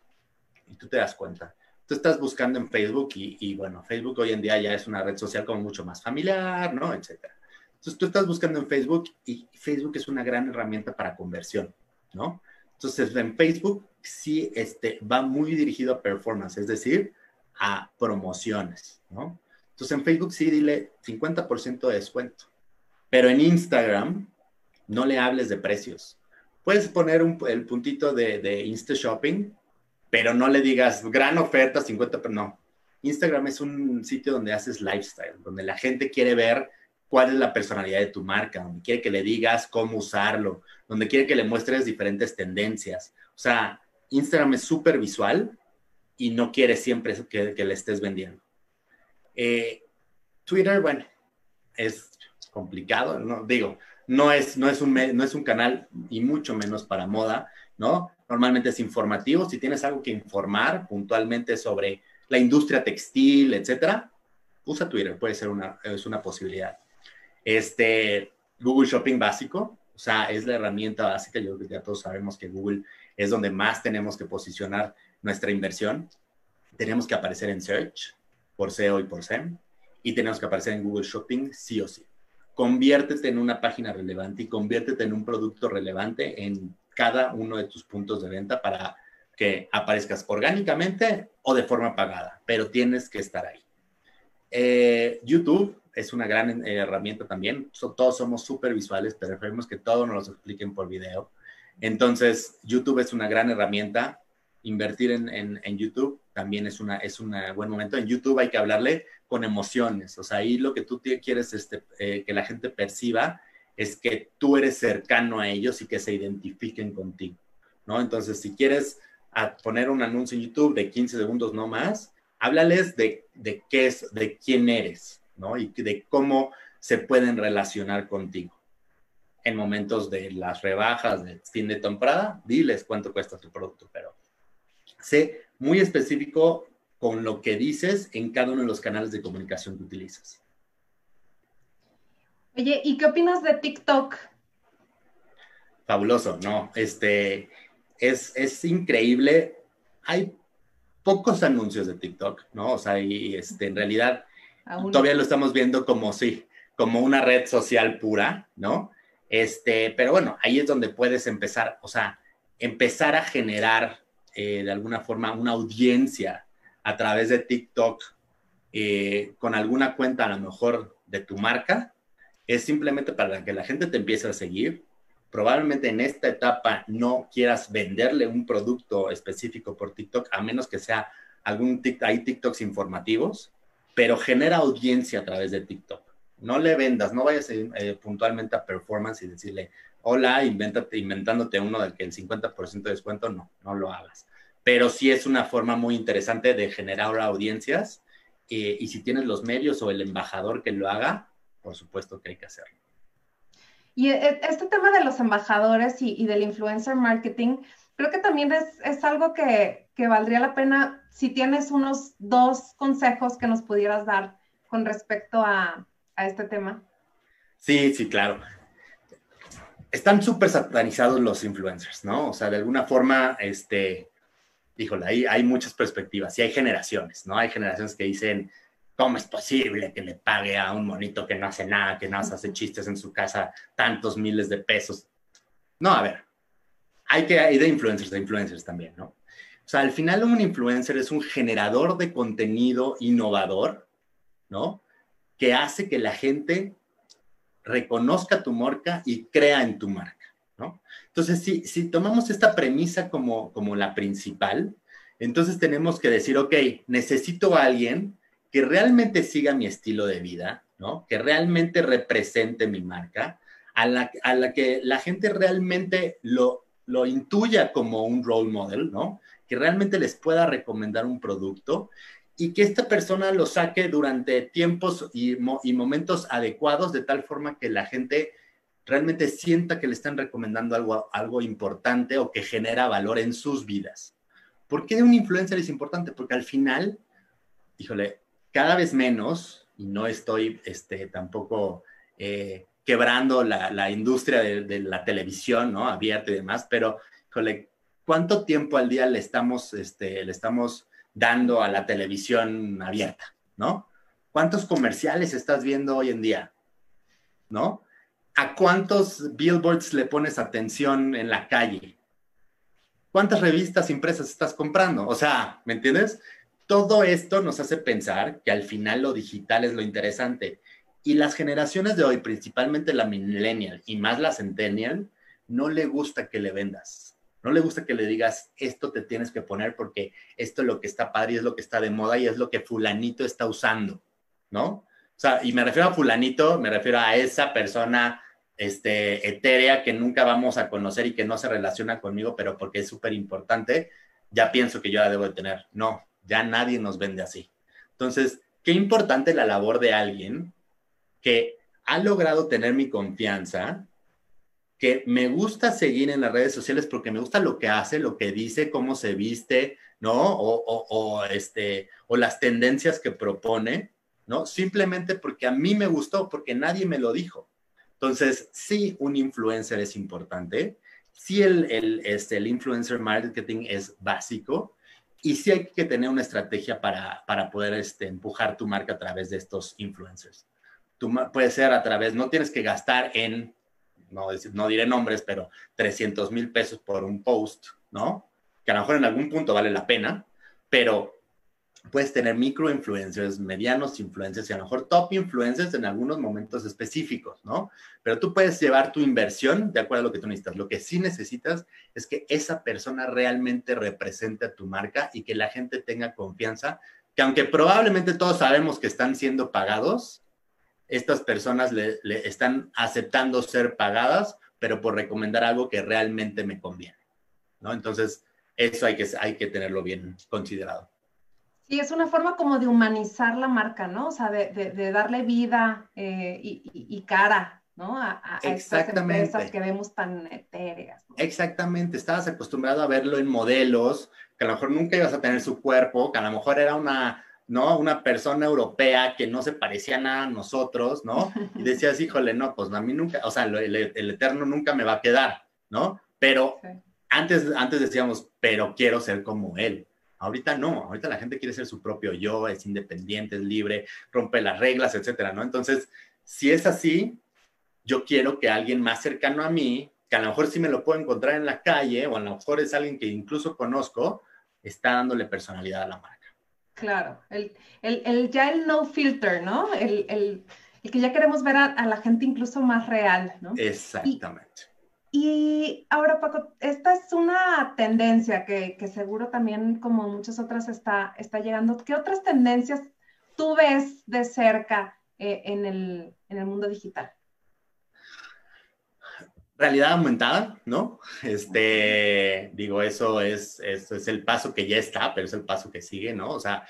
y tú te das cuenta, tú estás buscando en Facebook y, bueno, Facebook hoy en día ya es una red social como mucho más familiar, ¿no? Etcétera. Entonces tú estás buscando en Facebook y Facebook es una gran herramienta para conversión, ¿no? Entonces en Facebook sí este, va muy dirigido a performance, es decir, a promociones, ¿no? Entonces en Facebook sí dile 50% de descuento, pero en Instagram no le hables de precios. Puedes poner el puntito de, de Insta Shopping pero no le digas gran oferta, 50, pero no. Instagram es un sitio donde haces lifestyle, donde la gente quiere ver cuál es la personalidad de tu marca, donde quiere que le digas cómo usarlo, donde quiere que le muestres diferentes tendencias. O sea, Instagram es súper visual y no quiere siempre que, le estés vendiendo. Eh, Twitter, bueno, es complicado, ¿no? Digo, no es, no, es un, no es un canal y mucho menos para moda, ¿no? Normalmente es informativo. Si tienes algo que informar puntualmente sobre la industria textil, etcétera, usa Twitter, puede ser una, es una posibilidad. Este, Google Shopping básico, o sea, es la herramienta básica. Yo creo que ya todos sabemos que Google es donde más tenemos que posicionar nuestra inversión. Tenemos que aparecer en Search por SEO y por SEM y tenemos que aparecer en Google Shopping sí o sí. Conviértete en una página relevante y conviértete en un producto relevante en cada uno de tus puntos de venta para que aparezcas orgánicamente o de forma pagada, pero tienes que estar ahí. Eh, YouTube es una gran eh, herramienta también. todos somos súper visuales, pero preferimos que todo nos lo expliquen por video. Entonces, YouTube es una gran herramienta. Invertir en, en, YouTube también es, una, es un buen momento. En YouTube hay que hablarle con emociones. O sea, ahí lo que tú quieres este, eh, que la gente perciba es que tú eres cercano a ellos y que se identifiquen contigo, ¿no? Entonces, si quieres poner un anuncio en YouTube de 15 segundos no más, háblales de, de qué es, de quién eres, ¿no? Y de cómo se pueden relacionar contigo. En momentos de las rebajas de fin de temporada, diles cuánto cuesta tu producto, pero sé muy específico con lo que dices en cada uno de los canales de comunicación que utilizas. Oye, ¿y qué opinas de TikTok? Fabuloso, no, este, es, es increíble. Hay pocos anuncios de TikTok, ¿no? O sea, y este, en realidad todavía lo estamos viendo como, sí, como una red social pura, ¿no? Este, pero bueno, ahí es donde puedes empezar, o sea, empezar a generar eh, de alguna forma una audiencia a través de TikTok eh, con alguna cuenta a lo mejor de tu marca es simplemente para que la gente te empiece a seguir. Probablemente en esta etapa no quieras venderle un producto específico por TikTok, a menos que sea algún TikTok, hay TikToks informativos, pero genera audiencia a través de TikTok. No le vendas, no vayas eh, puntualmente a performance y decirle, hola, invéntate, inventándote uno del que el 50% de descuento, no, no lo hagas. Pero sí es una forma muy interesante de generar audiencias eh, y si tienes los medios o el embajador que lo haga, por supuesto que hay que hacerlo. Y e, este tema de los embajadores y, del influencer marketing, creo que también es, algo que, valdría la pena si tienes unos dos consejos que nos pudieras dar con respecto a, este tema. Sí, sí, claro. Están súper satanizados los influencers, ¿no? O sea, de alguna forma, este, híjole, hay, hay muchas perspectivas y hay generaciones, ¿no? Hay generaciones que dicen, ¿Cómo es posible que le pague a un monito que no hace nada, que nada hace chistes en su casa tantos miles de pesos? No, a ver, hay que, hay de influencers, de influencers también, ¿no? O sea, al final un influencer es un generador de contenido innovador, ¿no? Que hace que la gente reconozca tu marca y crea en tu marca, ¿no? Entonces, si, si tomamos esta premisa como, como la principal, entonces tenemos que decir, ok, necesito a alguien que realmente siga mi estilo de vida, ¿no? Que realmente represente mi marca, a la, a la que la gente realmente lo, lo intuya como un role model, ¿no? Que realmente les pueda recomendar un producto y que esta persona lo saque durante tiempos y, y, momentos adecuados de tal forma que la gente realmente sienta que le están recomendando algo, algo importante o que genera valor en sus vidas. ¿Por qué un influencer es importante? Porque al final, híjole, cada vez menos, y no estoy este, tampoco eh, quebrando la, industria de, la televisión, ¿no? Abierta y demás, pero, ¿cuánto tiempo al día le estamos, este, le estamos dando a la televisión abierta, ¿no? ¿Cuántos comerciales estás viendo hoy en día? ¿No? ¿A cuántos billboards le pones atención en la calle? ¿Cuántas revistas impresas estás comprando? O sea, ¿me entiendes? Todo esto nos hace pensar que al final lo digital es lo interesante. Y las generaciones de hoy, principalmente la millennial y más la centennial, no le gusta que le vendas. No le gusta que le digas, esto te tienes que poner porque esto es lo que está padre y es lo que está de moda y es lo que fulanito está usando, ¿no? O sea, y me refiero a fulanito, me refiero a esa persona este, etérea que nunca vamos a conocer y que no se relaciona conmigo, pero porque es súper importante, ya pienso que yo la debo de tener. No, ya nadie nos vende así. Entonces, qué importante la labor de alguien que ha logrado tener mi confianza, que me gusta seguir en las redes sociales porque me gusta lo que hace, lo que dice, cómo se viste, ¿no? O, o, o, este, o las tendencias que propone, ¿no? Simplemente porque a mí me gustó, porque nadie me lo dijo. Entonces, sí, un influencer es importante, sí el, el, este, el influencer marketing es básico y sí hay que tener una estrategia para, para poder este, empujar tu marca a través de estos influencers. Tú, puede ser a través, no tienes que gastar en no, no diré nombres, pero 300 mil pesos por un post, ¿no? Que a lo mejor en algún punto vale la pena, pero puedes tener micro influencers, medianos influencers y a lo mejor top influencers en algunos momentos específicos, ¿no? Pero tú puedes llevar tu inversión de acuerdo a lo que tú necesitas. Lo que sí necesitas es que esa persona realmente represente a tu marca y que la gente tenga confianza, que aunque probablemente todos sabemos que están siendo pagados, estas personas le, le, están aceptando ser pagadas, pero por recomendar algo que realmente me conviene, ¿no? Entonces, eso hay que, hay que tenerlo bien considerado. Sí, es una forma como de humanizar la marca, ¿no? O sea, de, de, de darle vida eh, y, y, y, cara, ¿no? A, a estas empresas que vemos tan etéreas. ¿no? Exactamente, estabas acostumbrado a verlo en modelos, que a lo mejor nunca ibas a tener su cuerpo, que a lo mejor era una ¿no? Una persona europea que no se parecía nada a nosotros, ¿no? Y decías, híjole, no, pues a mí nunca, o sea, el, el eterno nunca me va a quedar, ¿no? Pero sí. antes, antes decíamos, pero quiero ser como él. Ahorita no, ahorita la gente quiere ser su propio yo, es independiente, es libre, rompe las reglas, etcétera, ¿no? Entonces, si es así, yo quiero que alguien más cercano a mí, que a lo mejor sí me lo puedo encontrar en la calle, o a lo mejor es alguien que incluso conozco, está dándole personalidad a la marca. Claro, el, el, el, ya el no filter, ¿no? El, el que ya queremos ver a, a, la gente incluso más real, ¿no? Exactamente. Y, y, ahora, Paco, esta es una tendencia que, que, seguro también, como muchas otras, está, está llegando. ¿Qué otras tendencias tú ves de cerca eh, en, el, en el mundo digital? realidad aumentada, ¿no? Este, digo, eso es, eso es el paso que ya está, pero es el paso que sigue, ¿no? O sea,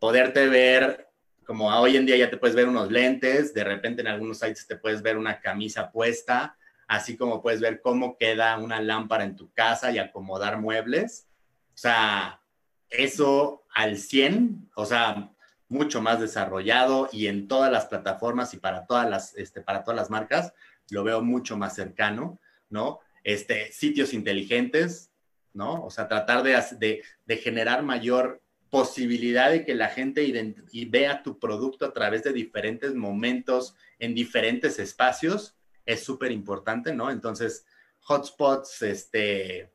poderte ver, como hoy en día ya te puedes ver unos lentes, de repente en algunos sites te puedes ver una camisa puesta, así como puedes ver cómo queda una lámpara en tu casa y acomodar muebles. O sea, eso al 100, o sea, mucho más desarrollado y en todas las plataformas y para todas las, este, para todas las marcas lo veo mucho más cercano, ¿no? Este, sitios inteligentes, ¿no? O sea, tratar de, de, generar mayor posibilidad de que la gente y vea tu producto a través de diferentes momentos, en diferentes espacios, es súper importante, ¿no? Entonces, hotspots, este,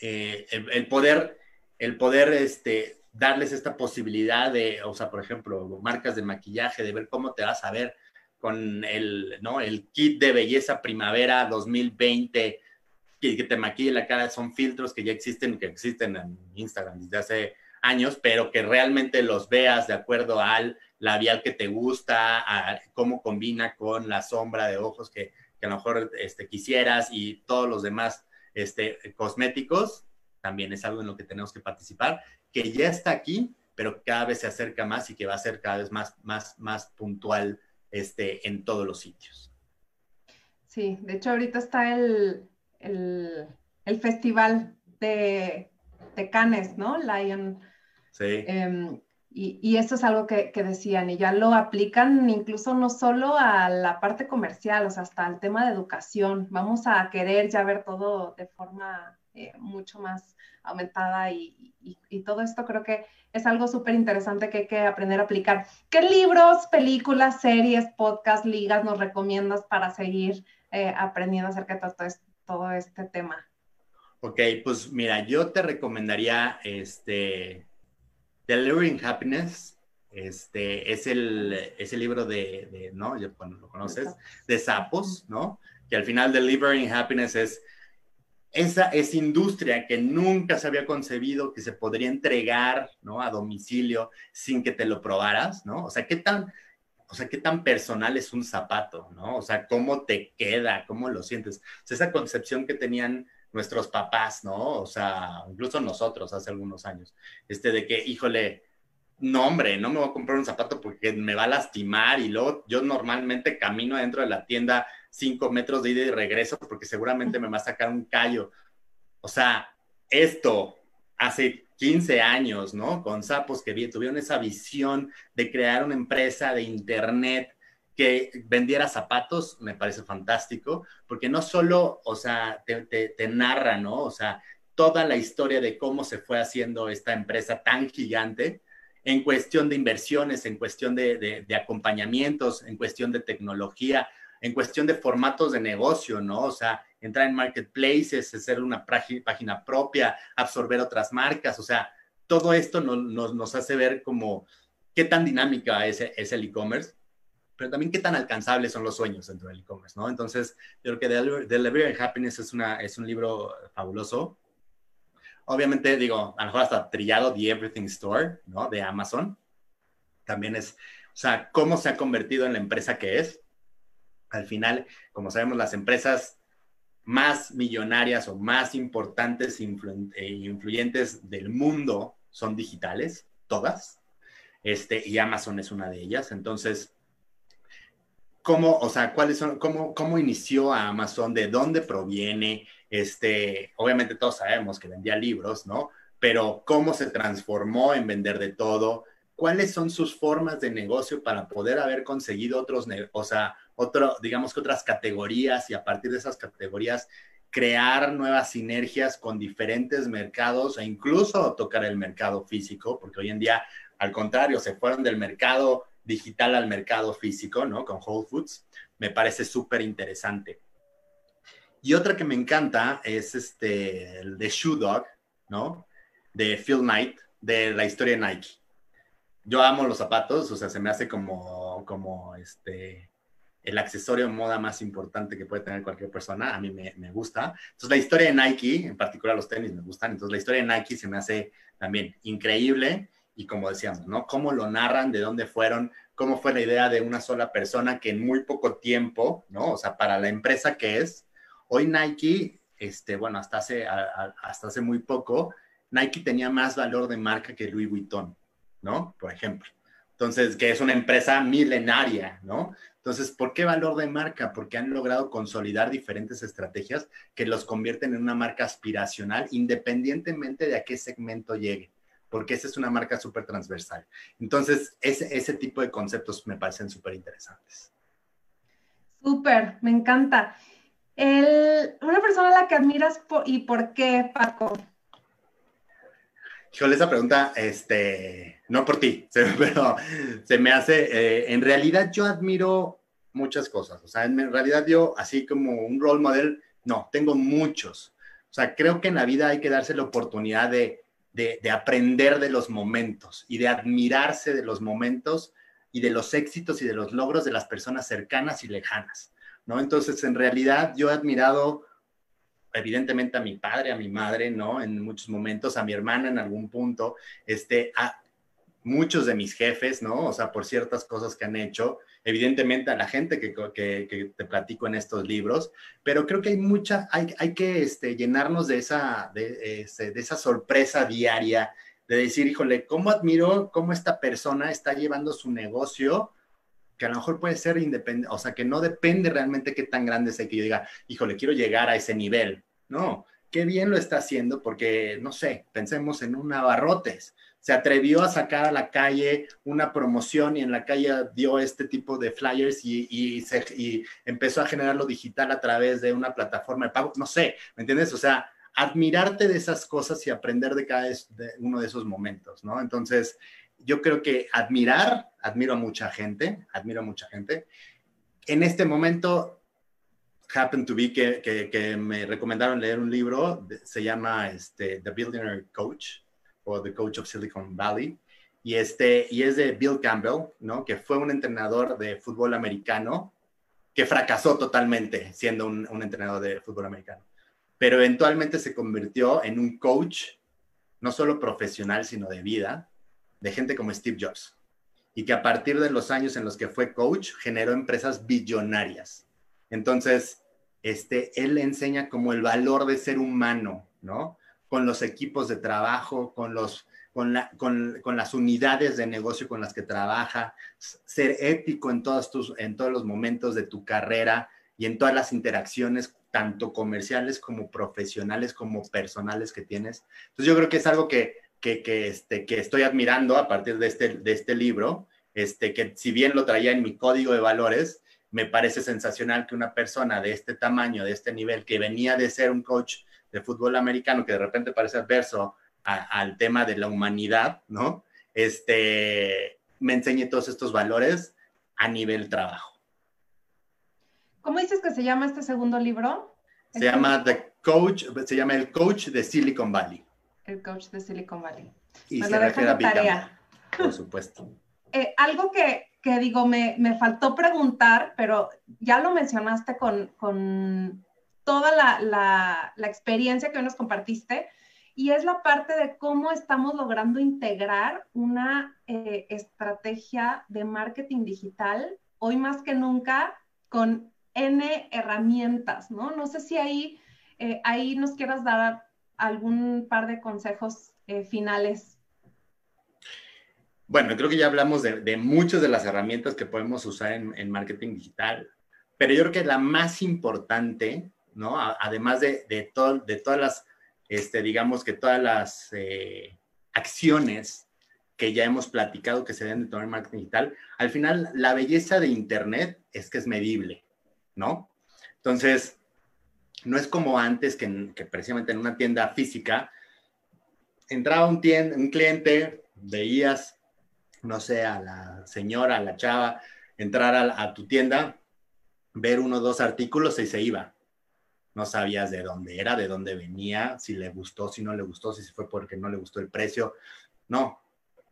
eh, el, poder el poder este, darles esta posibilidad de, o sea, por ejemplo, marcas de maquillaje, de ver cómo te vas a ver con el, ¿no? el kit de belleza primavera 2020, que, que te maquille la cara, son filtros que ya existen, que existen en Instagram desde hace años, pero que realmente los veas de acuerdo al labial que te gusta, a cómo combina con la sombra de ojos que, que a lo mejor este, quisieras y todos los demás este, cosméticos, también es algo en lo que tenemos que participar, que ya está aquí, pero cada vez se acerca más y que va a ser cada vez más, más, más puntual este, en todos los sitios. Sí, de hecho ahorita está el, el, el festival de, de, Cannes, ¿no? Lion. Sí. Eh, y, y, esto es algo que, que, decían, y ya lo aplican incluso no solo a la parte comercial, o sea, hasta al tema de educación. Vamos a querer ya ver todo de forma eh, mucho más aumentada y, y, y, todo esto creo que es algo súper interesante que hay que aprender a aplicar. ¿Qué libros, películas, series, podcasts, ligas nos recomiendas para seguir eh, aprendiendo acerca de todo, todo este tema? Ok, pues mira, yo te recomendaría este Delivering Happiness. Este es el, es el libro de, de ¿no? Bueno, lo conoces, de sapos, ¿no? Que al final Delivering Happiness es esa, esa industria que nunca se había concebido que se podría entregar, ¿no? A domicilio sin que te lo probaras, ¿no? O sea, ¿qué tan, o sea, qué tan personal es un zapato, ¿no? O sea, cómo te queda, cómo lo sientes. O sea, esa concepción que tenían nuestros papás, ¿no? O sea, incluso nosotros hace algunos años, este de que, híjole, no, hombre, no me voy a comprar un zapato porque me va a lastimar y luego yo normalmente camino dentro de la tienda cinco metros de ida y regreso porque seguramente me va a sacar un callo. O sea, esto hace 15 años, ¿no? Con sapos que tuvieron esa visión de crear una empresa de internet que vendiera zapatos me parece fantástico, porque no solo, o sea, te, narra, ¿no? O sea, toda la historia de cómo se fue haciendo esta empresa tan gigante en cuestión de inversiones, en cuestión de acompañamientos, en cuestión de tecnología, en cuestión de formatos de negocio, ¿no? O sea, entrar en marketplaces, hacer una página propia, absorber otras marcas, o sea, todo esto nos, nos, nos hace ver como qué tan dinámica es, es el e-commerce pero también qué tan alcanzables son los sueños dentro del e-commerce, ¿no? Entonces, yo creo que Delivery Happiness es, una, es un libro fabuloso. Obviamente, digo, a lo mejor hasta trillado The Everything Store, ¿no? De Amazon. También es, o sea, cómo se ha convertido en la empresa que es. Al final, como sabemos, las empresas más millonarias o más importantes e influyentes del mundo son digitales, todas. Este, y Amazon es una de ellas. Entonces, cómo, o sea, cuáles son, cómo, cómo inició a Amazon, de dónde proviene, este, obviamente todos sabemos que vendía libros, ¿no? Pero cómo se transformó en vender de todo, cuáles son sus formas de negocio para poder haber conseguido otros, o sea, otro, digamos que otras categorías y a partir de esas categorías crear nuevas sinergias con diferentes mercados e incluso tocar el mercado físico, porque hoy en día, al contrario, se fueron del mercado digital al mercado físico, ¿no? Con Whole Foods, me parece súper interesante. Y otra que me encanta es este, el de Shoe Dog, ¿no? De Phil Knight, de la historia de Nike. Yo amo los zapatos, o sea, se me hace como, como este, el accesorio de moda más importante que puede tener cualquier persona. A mí me, me, gusta. Entonces, la historia de Nike, en particular los tenis me gustan. Entonces, la historia de Nike se me hace también increíble y como decíamos, ¿no? Cómo lo narran, de dónde fueron, cómo fue la idea de una sola persona que en muy poco tiempo, ¿no? O sea, para la empresa que es, hoy Nike, este, bueno, hasta hace, hasta hace muy poco, Nike tenía más valor de marca que Louis Vuitton, ¿no? Por ejemplo. Entonces, que es una empresa milenaria, ¿no? Entonces, ¿por qué valor de marca? Porque han logrado consolidar diferentes estrategias que los convierten en una marca aspiracional independientemente de a qué segmento llegue porque esa es una marca súper transversal. Entonces, ese, ese tipo de conceptos me parecen súper interesantes. Súper, me encanta. El, una persona a la que admiras por, y por qué, Paco. Híjole, esa pregunta, este, no por ti, pero se me hace, eh, en realidad yo admiro muchas cosas, o sea, en realidad yo, así como un role model, no, tengo muchos. O sea, creo que en la vida hay que darse la oportunidad de de, de aprender de los momentos y de admirarse de los momentos y de los éxitos y de los logros de las personas cercanas y lejanas, ¿no? Entonces, en realidad, yo he admirado evidentemente a mi padre, a mi madre, ¿no? En muchos momentos, a mi hermana en algún punto, este, a muchos de mis jefes, ¿no? O sea, por ciertas cosas que han hecho, evidentemente a la gente que, te platico en estos libros, pero creo que hay mucha, hay, que este, llenarnos de esa, de, este, de esa sorpresa diaria, de decir, híjole, ¿cómo admiro cómo esta persona está llevando su negocio? que a lo mejor puede ser independiente, o sea, que no depende realmente qué tan grande sea que yo diga, híjole, quiero llegar a ese nivel. No, qué bien lo está haciendo porque, no sé, pensemos en un abarrotes. Se atrevió a sacar a la calle una promoción y en la calle dio este tipo de flyers y, y, se, y empezó a generarlo digital a través de una plataforma de pago. No sé, ¿me entiendes? O sea, admirarte de esas cosas y aprender de cada uno de esos momentos, ¿no? Entonces, yo creo que admirar, admiro a mucha gente, admiro a mucha gente. En este momento, happen to be que, que, me recomendaron leer un libro, se llama este, The Billionaire Coach o The Coach of Silicon Valley, y, este, y es de Bill Campbell, ¿no? que fue un entrenador de fútbol americano que fracasó totalmente siendo un, entrenador de fútbol americano, pero eventualmente se convirtió en un coach, no solo profesional, sino de vida, de gente como Steve Jobs y que a partir de los años en los que fue coach generó empresas billonarias. Entonces, este, él enseña como el valor de ser humano, ¿no? Con los equipos de trabajo, con, los, con, la, con, con las unidades de negocio con las que trabaja, ser ético en todos, tus, en todos los momentos de tu carrera y en todas las interacciones, tanto comerciales como profesionales como personales que tienes. Entonces yo creo que es algo que que, este, que estoy admirando a partir de este, de este libro, este, que si bien lo traía en mi código de valores, me parece sensacional que una persona de este tamaño, de este nivel, que venía de ser un coach de fútbol americano, que de repente parece adverso al tema de la humanidad, ¿no? Este, me enseñe todos estos valores a nivel trabajo. ¿Cómo dices que se llama este segundo libro? Se llama The Coach, se llama El Coach de Silicon Valley el coach de Silicon Valley. Y se refiere a tarea. Por supuesto. Eh, algo que, que, digo, me, me, faltó preguntar, pero ya lo mencionaste con, con toda la, la, experiencia que hoy nos compartiste, y es la parte de cómo estamos logrando integrar una eh, estrategia de marketing digital, hoy más que nunca, con N herramientas, ¿no? No sé si ahí, eh, ahí nos quieras dar algún par de consejos eh, finales. Bueno, creo que ya hablamos de, muchas de las herramientas que podemos usar en, marketing digital, pero yo creo que la más importante, ¿no? además de, de, de todas las, este, digamos que todas las eh, acciones que ya hemos platicado que se deben de tomar en marketing digital, al final la belleza de Internet es que es medible, ¿no? Entonces, no es como antes que, precisamente en una tienda física entraba un, un cliente, veías, no sé, a la señora, a la chava, entrar a, tu tienda, ver uno o dos artículos y se iba. No sabías de dónde era, de dónde venía, si le gustó, si no le gustó, si fue porque no le gustó el precio. No,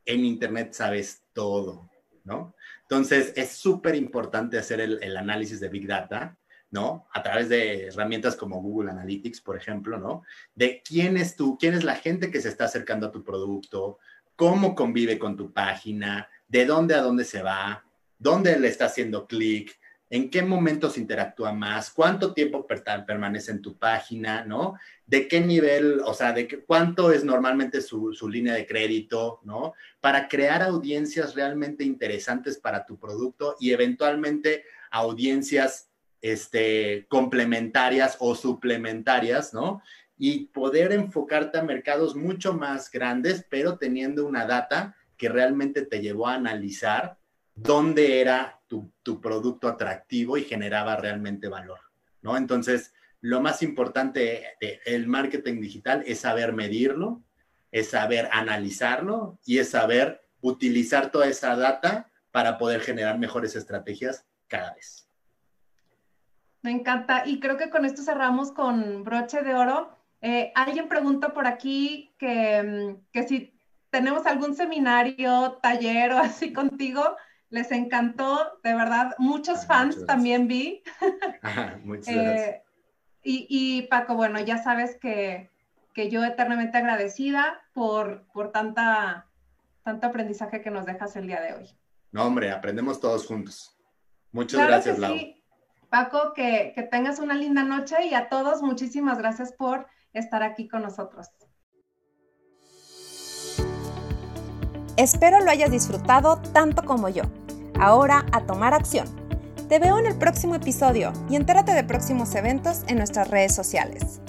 en Internet sabes todo, ¿no? Entonces, es súper importante hacer el, análisis de Big Data ¿no? A través de herramientas como Google Analytics, por ejemplo, ¿no? De quién es tú, quién es la gente que se está acercando a tu producto, cómo convive con tu página, de dónde a dónde se va, dónde le está haciendo clic, en qué momentos interactúa más, cuánto tiempo permanece en tu página, ¿no? De qué nivel, o sea, de cuánto es normalmente su, su, línea de crédito, ¿no? Para crear audiencias realmente interesantes para tu producto y eventualmente audiencias este, complementarias o suplementarias, ¿no? Y poder enfocarte a mercados mucho más grandes, pero teniendo una data que realmente te llevó a analizar dónde era tu, producto atractivo y generaba realmente valor, ¿no? Entonces, lo más importante del marketing digital es saber medirlo, es saber analizarlo y es saber utilizar toda esa data para poder generar mejores estrategias cada vez. Me encanta. Y creo que con esto cerramos con broche de oro. Eh, alguien pregunta por aquí que, mm, que si tenemos algún seminario, taller o así contigo. Les encantó, de verdad, muchos ah, fans también vi. muchas gracias. Eh, y, y, Paco, bueno, ya sabes que, que yo eternamente agradecida por, por tanta, tanto aprendizaje que nos dejas el día de hoy. No, hombre, aprendemos todos juntos. Muchas gracias, Lau. Paco, que, que tengas una linda noche y a todos muchísimas gracias por estar aquí con nosotros. Espero lo hayas disfrutado tanto como yo. Ahora a tomar acción. Te veo en el próximo episodio y entérate de próximos eventos en nuestras redes sociales.